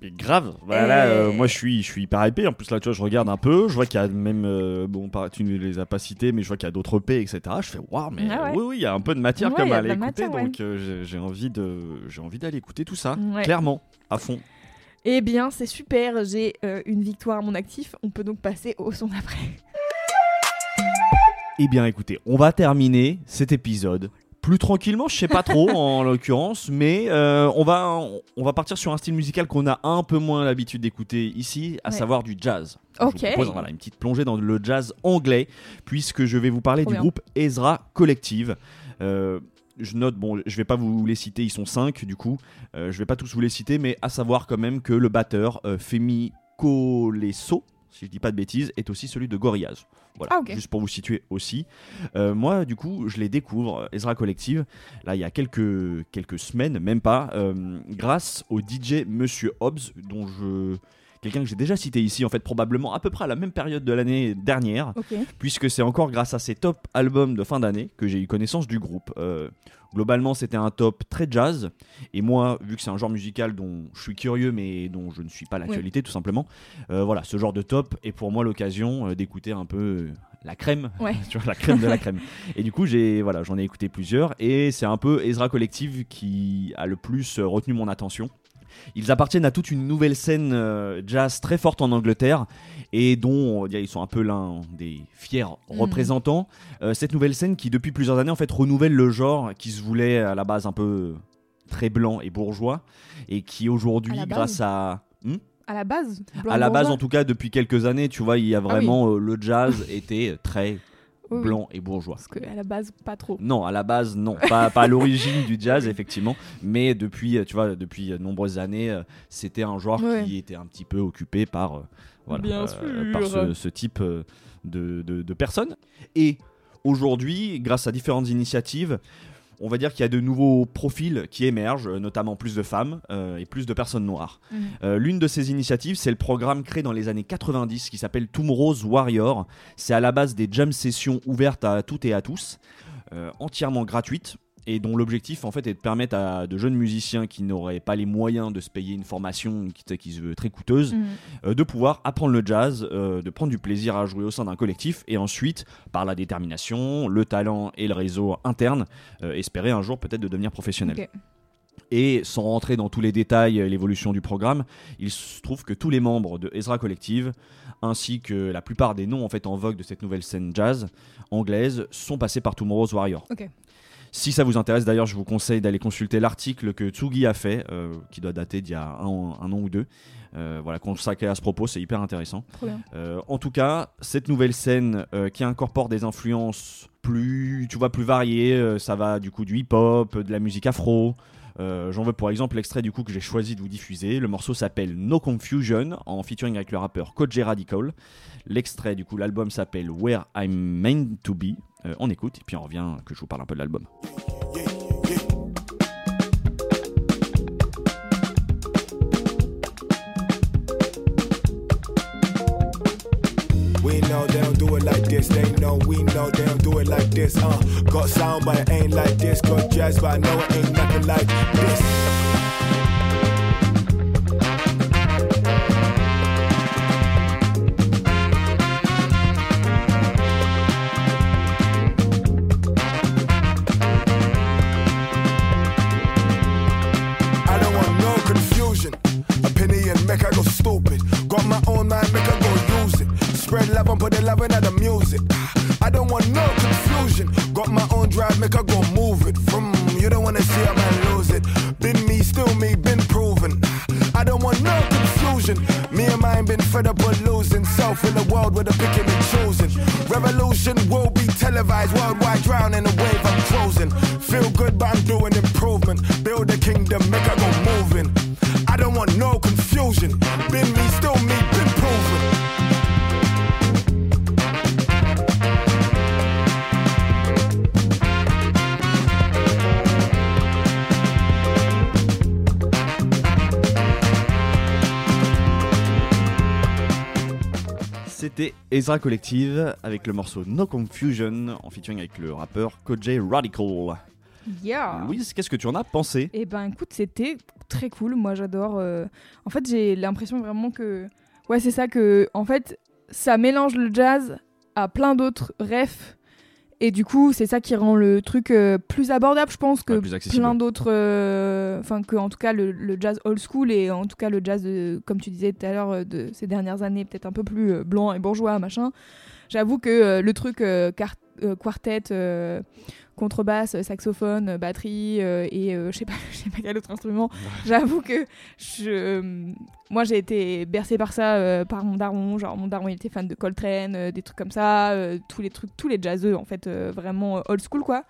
Mais grave. Bah, là, Et- euh, moi, je suis, je suis hyper hypé. En plus, là, tu vois, je regarde un peu. Je vois qu'il y a même. euh, bon, tu ne les as pas cités, mais je vois qu'il y a d'autres P, etc. Je fais, waouh, mais Ah ouais. oui, oui, il y a un peu de matière Ouais, comme à aller écouter. matière, donc, euh, j'ai- envie de, j'ai envie d'aller écouter tout ça. Ouais. Clairement, à fond. Eh bien, c'est super, j'ai une victoire à mon actif. On peut donc passer au son d'après. Eh bien, écoutez, on va terminer cet épisode plus tranquillement, je sais pas trop en l'occurrence, mais euh, on, va, on va partir sur un style musical qu'on a un peu moins l'habitude d'écouter ici, à Ouais. savoir du jazz. Ok. Je vous propose voilà, une petite plongée dans le jazz anglais, puisque je vais vous parler Trop du bien. groupe Ezra Collective. Euh, je note, bon, je vais pas vous les citer, ils sont cinq du coup, euh, je vais pas tous vous les citer, mais à savoir quand même que le batteur euh, Femi Kolesso, si je dis pas de bêtises, est aussi celui de Gorillaz. Voilà, Ah, juste pour vous situer aussi. Euh, moi, du coup, je les découvre, euh, Ezra Collective, là, il y a quelques, quelques semaines, même pas, euh, grâce au DJ Monsieur Hobbs, dont je. Quelqu'un que j'ai déjà cité ici, en fait, probablement à peu près à la même période de l'année dernière, puisque c'est encore grâce à ces top albums de fin d'année que j'ai eu connaissance du groupe. Euh, globalement, c'était un top très jazz, et moi, vu que c'est un genre musical dont je suis curieux, mais dont je ne suis pas l'actualité, tout simplement, euh, voilà, ce genre de top est pour moi l'occasion euh, d'écouter un peu la crème, Ouais. tu vois, la crème de la crème. Et du coup, j'ai, voilà, j'en ai écouté plusieurs, et c'est un peu Ezra Collective qui a le plus retenu mon attention. Ils appartiennent à toute une nouvelle scène euh, jazz très forte en Angleterre et dont ils sont un peu l'un des fiers Mhm. représentants. Euh, cette nouvelle scène qui depuis plusieurs années en fait renouvelle le genre qui se voulait à la base un peu très blanc et bourgeois et qui aujourd'hui grâce à Hmm? À la base à la base en tout cas depuis quelques années tu vois il y a Ah oui. vraiment euh, le jazz était très Oui, blanc et bourgeois. Parce qu'à la base, pas trop. Non, à la base, non, pas, pas à l'origine du jazz, effectivement, mais depuis, tu vois, depuis de nombreuses années, euh, c'était un genre Ouais. qui était un petit peu occupé par, euh, voilà, Bien euh, par ce, ce type de, de- de personnes. Et aujourd'hui, grâce à différentes initiatives, on va dire qu'il y a de nouveaux profils qui émergent, euh, notamment plus de femmes euh, et plus de personnes noires. Mhm. Euh, L'une de ces initiatives, c'est le programme créé dans les années 90 qui s'appelle Tomorrow's Warrior. C'est à la base des jam sessions ouvertes à toutes et à tous, euh, entièrement gratuites. Et dont l'objectif en fait est de permettre à de jeunes musiciens qui n'auraient pas les moyens de se payer une formation qui, qui se veut très coûteuse, Mhm. euh, de pouvoir apprendre le jazz, euh, de prendre du plaisir à jouer au sein d'un collectif et ensuite, par la détermination, le talent et le réseau interne, euh, espérer un jour peut-être de devenir professionnel. Et sans rentrer dans tous les détails et l'évolution du programme, il se trouve que tous les membres de Ezra Collective, ainsi que la plupart des noms en fait en vogue de cette nouvelle scène jazz anglaise, sont passés par Tomorrow's Warrior. Si ça vous intéresse, d'ailleurs, je vous conseille d'aller consulter l'article que Tsugi a fait, euh, qui doit dater d'il y a un, un an ou deux, euh, voilà, consacré à ce propos, c'est hyper intéressant. Euh, en tout cas, cette nouvelle scène qui incorpore des influences plus, tu vois, plus variées, ça va du coup du hip-hop, de la musique afro. Euh, J'en veux pour exemple l'extrait du coup que j'ai choisi de vous diffuser. Le morceau s'appelle No Confusion en featuring avec le rappeur Koji Radical. L'extrait du coup, l'album s'appelle Where I'm Meant to Be. Euh, on écoute et puis on revient que je vous parle un peu de l'album. This. They know we know they don't do it like this. Uh, got sound, but it ain't like this. Got jazz, but I know it ain't nothing like this. Revolution will be televised worldwide, drowning the C'était Ezra Collective avec le morceau No Confusion en featuring avec le rappeur Koji Radical. Yeah. Louise, qu'est-ce que tu en as pensé? Et ben écoute, c'était très cool. Moi j'adore. euh, En fait, j'ai l'impression vraiment que. Ouais, c'est ça que. En fait, ça mélange le jazz à plein d'autres refs. Et du coup, c'est ça qui rend le truc euh, plus abordable, je pense, que Ouais, accessible. plein d'autres. euh, Enfin, que en tout cas le, le jazz old school et en tout cas le jazz, de, comme tu disais tout à l'heure, euh, de ces dernières années, peut-être un peu plus blanc et bourgeois, machin. J'avoue que le truc quart- quartet, contrebasse, saxophone, euh, batterie euh, et euh, je sais pas, je sais pas quel autre instrument. J'avoue que je, euh, moi j'ai été bercée par ça, euh, par mon daron. Genre mon daron il était fan de Coltrane, euh, des trucs comme ça, euh, tous les trucs, tous les jazzeux en fait, euh, vraiment euh, old school quoi.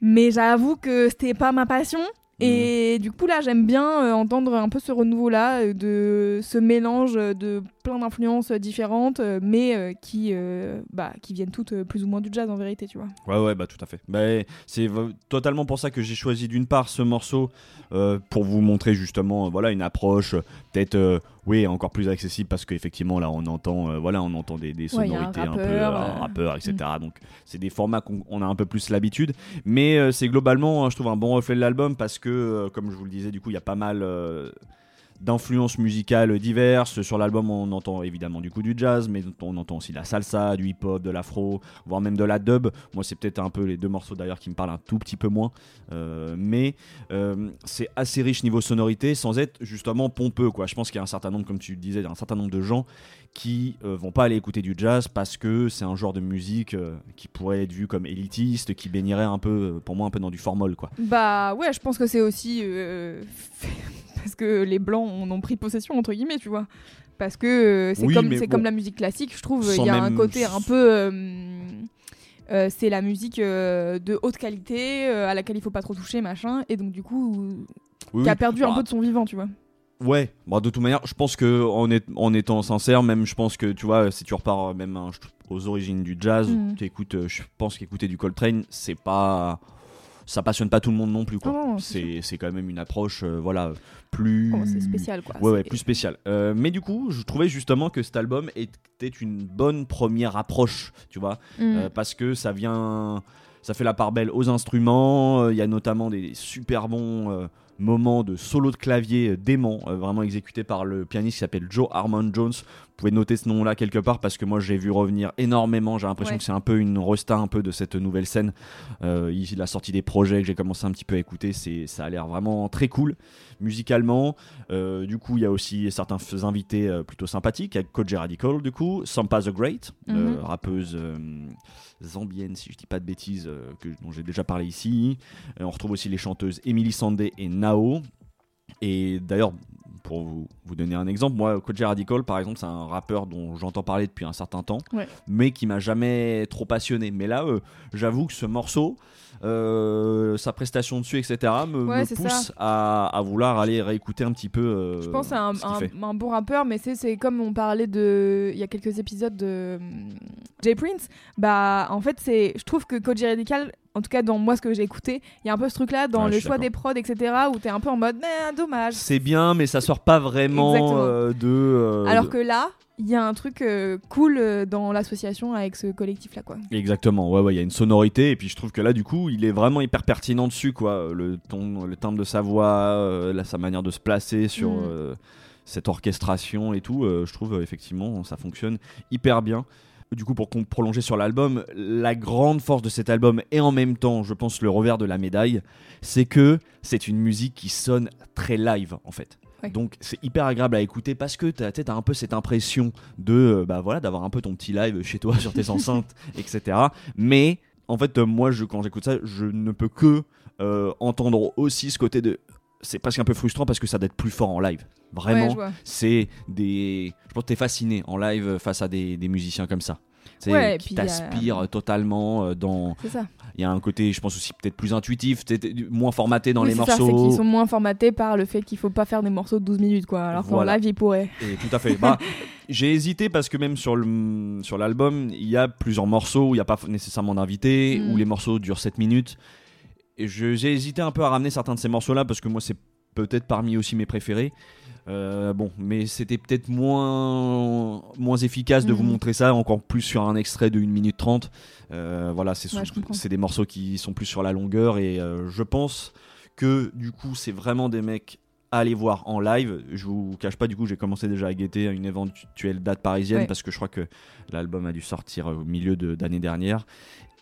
Mais j'avoue que c'était pas ma passion. Et du coup là j'aime bien euh, entendre un peu ce renouveau là, de ce mélange de plein d'influences différentes, euh, mais euh, qui, euh, bah, qui viennent toutes euh, plus ou moins du jazz en vérité, tu vois. Ouais, ouais, bah tout à fait. Bah, c'est totalement pour ça que j'ai choisi d'une part ce morceau euh, pour vous montrer justement, euh, voilà, une approche euh, peut-être, euh, oui, encore plus accessible parce qu'effectivement là, on entend, euh, voilà, on entend des, des Ouais, y a un sonorités un, peu, rappeur, un euh, rappeur, etc. Donc c'est des formats qu'on on a un peu plus l'habitude, mais euh, c'est globalement, euh, je trouve un bon reflet de l'album parce que, comme je vous le disais, du coup, il y a pas mal. D'influences musicales diverses. Sur l'album, on entend évidemment du coup du jazz, mais on entend aussi de la salsa, du hip-hop, de l'afro, voire même de la dub. Moi, c'est peut-être un peu les deux morceaux d'ailleurs qui me parlent un tout petit peu moins. Euh, mais euh, c'est assez riche niveau sonorité sans être justement pompeux. Quoi. Je pense qu'il y a un certain nombre, comme tu le disais, un certain nombre de gens qui euh, vont pas aller écouter du jazz parce que c'est un genre de musique euh, qui pourrait être vu comme élitiste, qui baignerait un peu, euh, pour moi, un peu dans du formol. Quoi. Bah ouais, je pense que c'est aussi euh, parce que les blancs en ont pris possession entre guillemets, tu vois. Parce que c'est Oui, comme mais c'est bon. comme la musique classique, je trouve. Il y a un côté un peu euh, c'est la musique euh, de haute qualité euh, à laquelle il faut pas trop toucher, machin, et donc du coup, Oui, qui a perdu un Bah, peu de son vivant, tu vois. Ouais, bon, de toute manière, je pense que en, est- en étant sincère, même je pense que tu vois, si tu repars euh, même hein, aux origines du jazz, tu écoutes, euh, je pense qu'écouter du Coltrane, c'est pas. Ça passionne pas tout le monde non plus, quoi. Non, c'est quand même une approche, euh, voilà, plus. C'est spécial, quoi. Ouais, ouais, plus spécial. Euh, mais du coup, je trouvais justement que cet album était une bonne première approche, tu vois, Mm. euh, parce que ça vient, ça fait la part belle aux instruments. euh, Il y a notamment des super bons moments de solo de clavier euh, dément, euh, vraiment exécuté par le pianiste qui s'appelle Joe Harmon Jones. Vous pouvez noter ce nom-là quelque part parce que moi j'ai vu revenir énormément. J'ai l'impression Ouais. que c'est un peu une resta un peu de cette nouvelle scène. Euh, il a sorti des projets que j'ai commencé un petit peu à écouter. C'est, ça a l'air vraiment très cool musicalement. Euh, du coup, il y a aussi certains invités euh, plutôt sympathiques avec Koji Radical, du coup, Sampa the Great, Mhm. rappeuse zambienne, si je dis pas de bêtises, que, dont j'ai déjà parlé ici. On retrouve aussi les chanteuses Emily Sandé et Nao. Et d'ailleurs, pour vous, vous donner un exemple, moi, Koji Radical, par exemple, c'est un rappeur dont j'entends parler depuis un certain temps, Ouais. mais qui m'a jamais trop passionné. Mais là, euh, j'avoue que ce morceau, euh, sa prestation dessus, etc., me, Ouais, me c'est pousse à, à vouloir aller réécouter un petit peu. euh, Je pense c'est un, bon rappeur, mais c'est c'est comme on parlait de. Il y a quelques épisodes de hum, Jay Prince. Bah, en fait, c'est. Je trouve que Koji Radical, en tout cas dans moi ce que j'ai écouté, il y a un peu ce truc-là dans le choix des prods, etc., où t'es un peu en mode, mais dommage. C'est bien, mais ça sort pas vraiment euh, de. euh, Alors de- que là, il y a un truc euh, cool dans l'association avec ce collectif-là, quoi. Exactement, ouais, ouais, il y a une sonorité, et puis je trouve que là, du coup, il est vraiment hyper pertinent dessus, quoi. Le ton, le timbre de sa voix, là, sa manière de se placer sur Mm. cette orchestration et tout, je trouve effectivement, ça fonctionne hyper bien. Du coup, pour prolonger sur l'album, la grande force de cet album, et en même temps, je pense, le revers de la médaille, c'est que c'est une musique qui sonne très live, en fait. Ouais. Donc c'est hyper agréable à écouter parce que tu as, un peu cette impression de euh, bah voilà d'avoir un peu ton petit live chez toi sur tes enceintes etc. Mais en fait euh, moi je quand j'écoute ça je ne peux que euh, entendre aussi ce côté de c'est presque un peu frustrant parce que ça doit être plus fort en live. Vraiment, c'est des. Je pense que t'es fasciné en live face à des, des musiciens comme ça. Sais, Ouais, qui y a- totalement euh, dans. C'est ça. Il y a un côté, je pense aussi peut-être plus intuitif, peut-être moins formaté dans Oui, les c'est ça, morceaux. c'est qu'ils sont moins formatés par le fait qu'il faut pas faire des morceaux de 12 minutes, quoi. Alors qu'en Voilà. live, ils pourraient. Et tout à fait. Bah, j'ai hésité parce que même sur le sur l'album, il y a plusieurs morceaux où il n'y a pas nécessairement d'invité, Mm. où les morceaux durent 7 minutes. Et j'ai hésité un peu à ramener certains de ces morceaux-là parce que moi, c'est peut-être parmi aussi mes préférés. Euh, bon, mais c'était peut-être moins, moins efficace de vous Mhm. montrer ça, encore plus sur un extrait de 1 minute 30. Euh, voilà, c'est Ouais, des morceaux qui sont plus sur la longueur et euh, je pense que du coup, c'est vraiment des mecs à aller voir en live. Je vous cache pas, du coup, j'ai commencé déjà à guetter une éventuelle date parisienne Ouais. parce que je crois que l'album a dû sortir au milieu de- d'année dernière.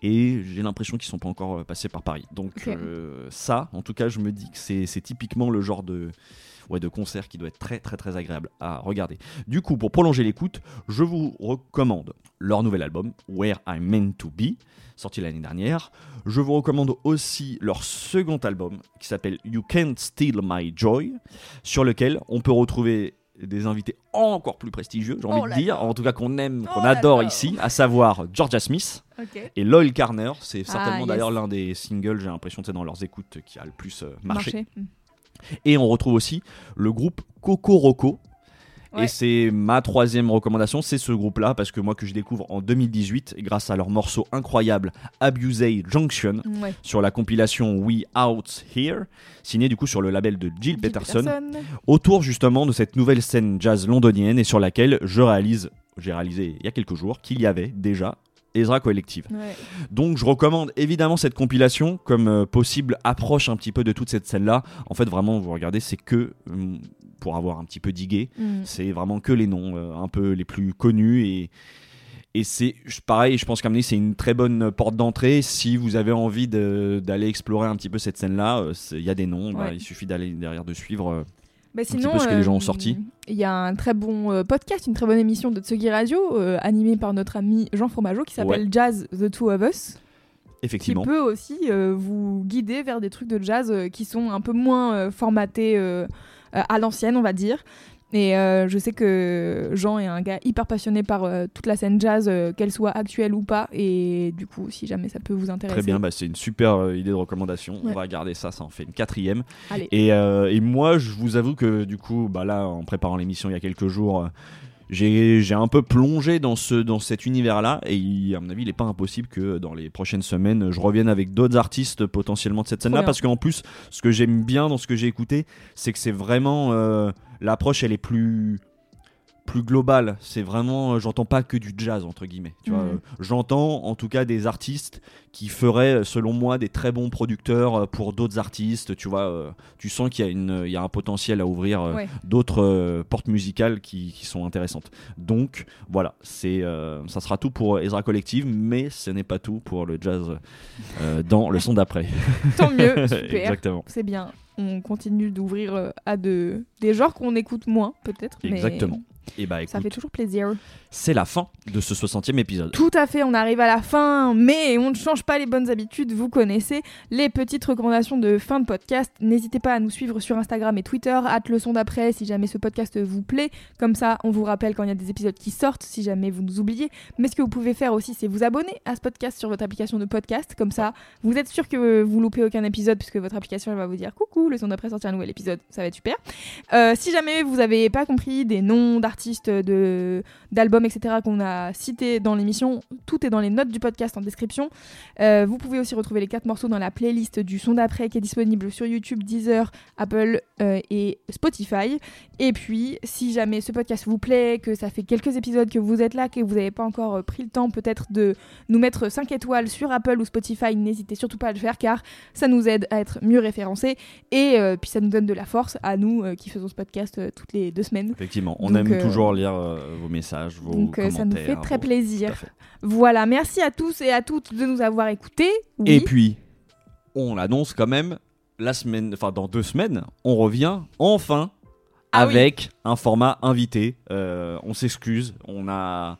Et j'ai l'impression qu'ils sont pas encore euh, passés par Paris. Donc euh, ça, en tout cas, je me dis que c'est c'est typiquement le genre de, ouais, de concert qui doit être très très très agréable à regarder. Du coup, pour prolonger l'écoute, je vous recommande leur nouvel album, Where I'm Meant to Be, sorti l'année dernière. Je vous recommande aussi leur second album qui s'appelle You Can't Steal My Joy, sur lequel on peut retrouver des invités encore plus prestigieux, j'ai envie Oh de dire, en tout cas qu'on aime, Oh qu'on adore ici, à savoir Georgia Smith et Loyal Carner. C'est Ah, certainement yes. d'ailleurs l'un des singles, j'ai l'impression, c'est dans leurs écoutes qui a le plus euh, marché. Marché. Et on retrouve aussi le groupe Coco Roco. Ouais. Et c'est ma troisième recommandation, c'est ce groupe-là, parce que moi que je découvre en 2018, grâce à leur morceau incroyable Abusey Junction, Ouais. sur la compilation We Out Here, signé du coup sur le label de Jill, Jill Peterson, Peterson. autour justement de cette nouvelle scène jazz londonienne et sur laquelle je réalise, j'ai réalisé il y a quelques jours qu'il y avait déjà Ezra Collective. Ouais. Donc je recommande évidemment cette compilation comme euh, possible approche un petit peu de toute cette scène-là. En fait vraiment vous regardez c'est que hum, pour avoir un petit peu digué, Mm. c'est vraiment que les noms euh, un peu les plus connus et et c'est pareil, je pense qu'à c'est une très bonne porte d'entrée si vous avez envie d'aller explorer un petit peu cette scène-là. euh, Il y a des noms, bah, il suffit d'aller derrière de suivre. Bah petit sinon, peu ce que les gens ont sorti. Il y a un très bon euh, podcast, une très bonne émission de Tsugi Radio, euh, animée par notre ami Jean Fromageau, qui s'appelle Ouais. Jazz The Two of Us, qui effectivement. peut aussi euh, vous guider vers des trucs de jazz qui sont un peu moins formatés à l'ancienne, on va dire. Et euh, je sais que Jean est un gars hyper passionné par euh, toute la scène jazz, euh, qu'elle soit actuelle ou pas. Et du coup, si jamais ça peut vous intéresser. Très bien, bah, c'est une super euh, idée de recommandation. Ouais. On va garder ça, ça en fait une quatrième. Allez. Et, euh, et moi, je vous avoue que du coup, bah là, en préparant l'émission il y a quelques jours, euh, j'ai un peu plongé dans, ce, dans cet univers-là. Et il- à mon avis, il n'est pas impossible que dans les prochaines semaines, je revienne avec d'autres artistes potentiellement de cette scène-là. Parce qu'en plus, ce que j'aime bien dans ce que j'ai écouté, c'est que c'est vraiment. euh, L'approche, elle est plus plus globale. C'est vraiment, euh, j'entends pas que du jazz entre guillemets. Tu vois, Mhm. Euh, j'entends en tout cas des artistes qui feraient, euh, selon moi, des très bons producteurs pour d'autres artistes. Tu vois, tu sens qu'il y a une, il y a un potentiel à ouvrir Ouais. d'autres portes musicales qui, qui sont intéressantes. Donc voilà, c'est, euh, ça sera tout pour Ezra Collective, mais ce n'est pas tout pour le jazz euh, dans le son d'après. Tant mieux, super. Exactement. C'est bien. On continue d'ouvrir à de... des genres qu'on écoute moins, peut-être. Exactement. Et bah Ça fait toujours plaisir. c'est la fin de ce 60e épisode. Tout à fait, on arrive à la fin, mais on ne change pas les bonnes habitudes, vous connaissez les petites recommandations de fin de podcast. N'hésitez pas à nous suivre sur Instagram et Twitter, hâte le son d'après si jamais ce podcast vous plaît. Comme ça, on vous rappelle quand il y a des épisodes qui sortent, si jamais vous nous oubliez. Mais ce que vous pouvez faire aussi, c'est vous abonner à ce podcast sur votre application de podcast. Comme ça, vous êtes sûr que vous loupez aucun épisode, puisque votre application elle va vous dire coucou, le son d'après sortir un nouvel épisode, ça va être super. Euh, si jamais vous n'avez pas compris des noms d'artistes, de d'albums, etc. qu'on a cités dans l'émission, tout est dans les notes du podcast en description. Euh, vous pouvez aussi retrouver les quatre morceaux dans la playlist du son d'après qui est disponible sur YouTube, Deezer, Apple euh, et Spotify. Et puis, si jamais ce podcast vous plaît, que ça fait quelques épisodes que vous êtes là, que vous n'avez pas encore euh, pris le temps peut-être de nous mettre 5 étoiles sur Apple ou Spotify, n'hésitez surtout pas à le faire car ça nous aide à être mieux référencés et euh, puis ça nous donne de la force à nous euh, qui faisons ce podcast euh, toutes les deux semaines. Effectivement, on Donc, aime euh, toujours lire euh, vos messages, vos Donc euh, ça nous fait commentaires, très vos- plaisir. Voilà, merci à tous et à toutes de nous avoir écoutés. Oui. Et puis, on l'annonce quand même, la semaine, enfin dans deux semaines, on revient enfin Ah oui. avec un format invité. Euh, on s'excuse, on a.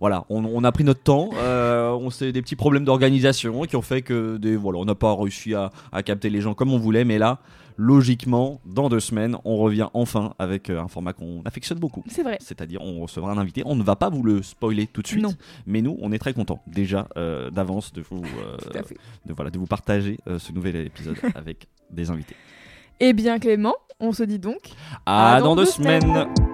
Voilà, on, on a pris notre temps, euh, on s'est des petits problèmes d'organisation qui ont fait que des, voilà, on n'a pas réussi à, à capter les gens comme on voulait, mais là, logiquement, dans deux semaines, on revient enfin avec euh, un format qu'on affectionne beaucoup. C'est vrai. C'est-à-dire, on recevra un invité. On ne va pas vous le spoiler tout de suite, Non. mais nous, on est très contents déjà euh, d'avance de vous, euh, Tout à fait. de, voilà, de vous partager euh, ce nouvel épisode avec des invités. Eh bien Clément, on se dit donc À, À dans, dans deux deux semaines. semaines.